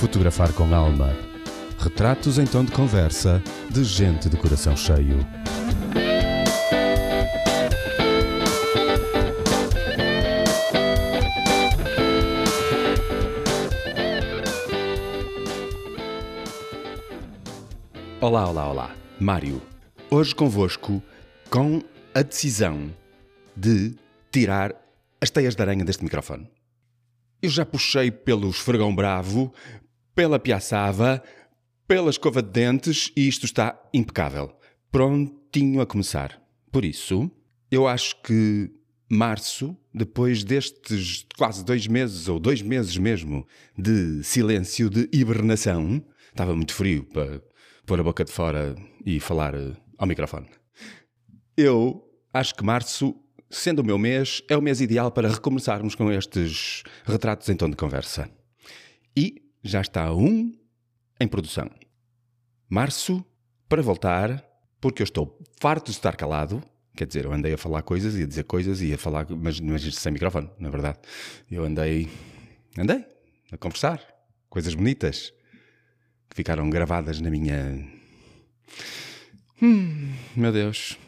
Fotografar com alma. Retratos em tom de conversa de gente de coração cheio. Olá, olá, olá. Mário. Hoje convosco com a decisão de tirar as teias de aranha deste microfone. Eu já puxei pelo esfregão bravo, pela piaçava, pela escova de dentes e isto está impecável. Prontinho a começar. Por isso, eu acho que março, depois destes quase dois meses, ou dois meses mesmo, de silêncio, de hibernação, estava muito frio para pôr a boca de fora e falar eh, ao microfone. Eu acho que março, sendo o meu mês, é o mês ideal para recomeçarmos com estes retratos em tom de conversa. E já está um em produção. Março, para voltar, porque eu estou farto de estar calado. Quer dizer, eu andei a falar coisas e a dizer coisas e a falar, mas, mas sem microfone, na verdade. Eu andei, andei a conversar, coisas bonitas que ficaram gravadas na minha. Hum, meu Deus.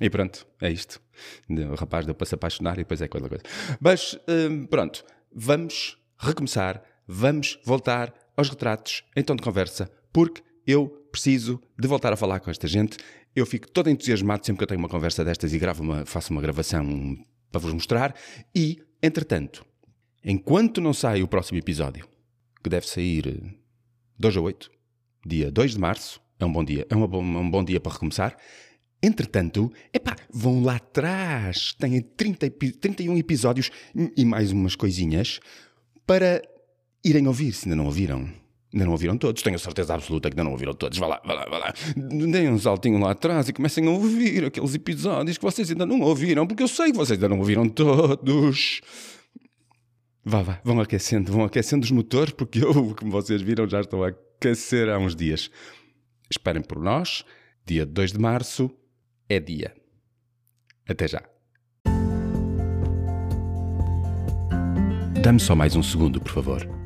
E pronto, é isto. O rapaz deu para se apaixonar e depois é aquela coisa. Mas hum, pronto, vamos recomeçar, vamos voltar aos retratos em tom de conversa, porque eu preciso de voltar a falar com esta gente. Eu fico todo entusiasmado sempre que eu tenho uma conversa destas e gravo uma, faço uma gravação para vos mostrar. E, entretanto, enquanto não sai o próximo episódio, que deve sair 2 a 8, dia 2 de março, é um bom dia, é um bom, um bom dia para recomeçar. Entretanto, epá, vão lá atrás, têm 30, 31 episódios e mais umas coisinhas para irem ouvir, se ainda não ouviram. Ainda não ouviram todos, tenho certeza absoluta que ainda não ouviram todos. Vá lá, vá lá, vá lá. Deem um saltinho lá atrás e comecem a ouvir aqueles episódios que vocês ainda não ouviram, porque eu sei que vocês ainda não ouviram todos. Vá, vá, vão aquecendo, vão aquecendo os motores, porque eu, como vocês viram, já estou a aquecer há uns dias. Esperem por nós, dia 2 de março é dia. Até já. Dá-me só mais um segundo, por favor.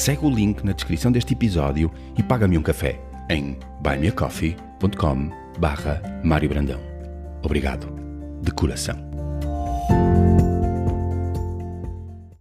segue o link na descrição deste episódio e paga-me um café em buymeacoffee.com barra Mário Brandão. Obrigado, de coração.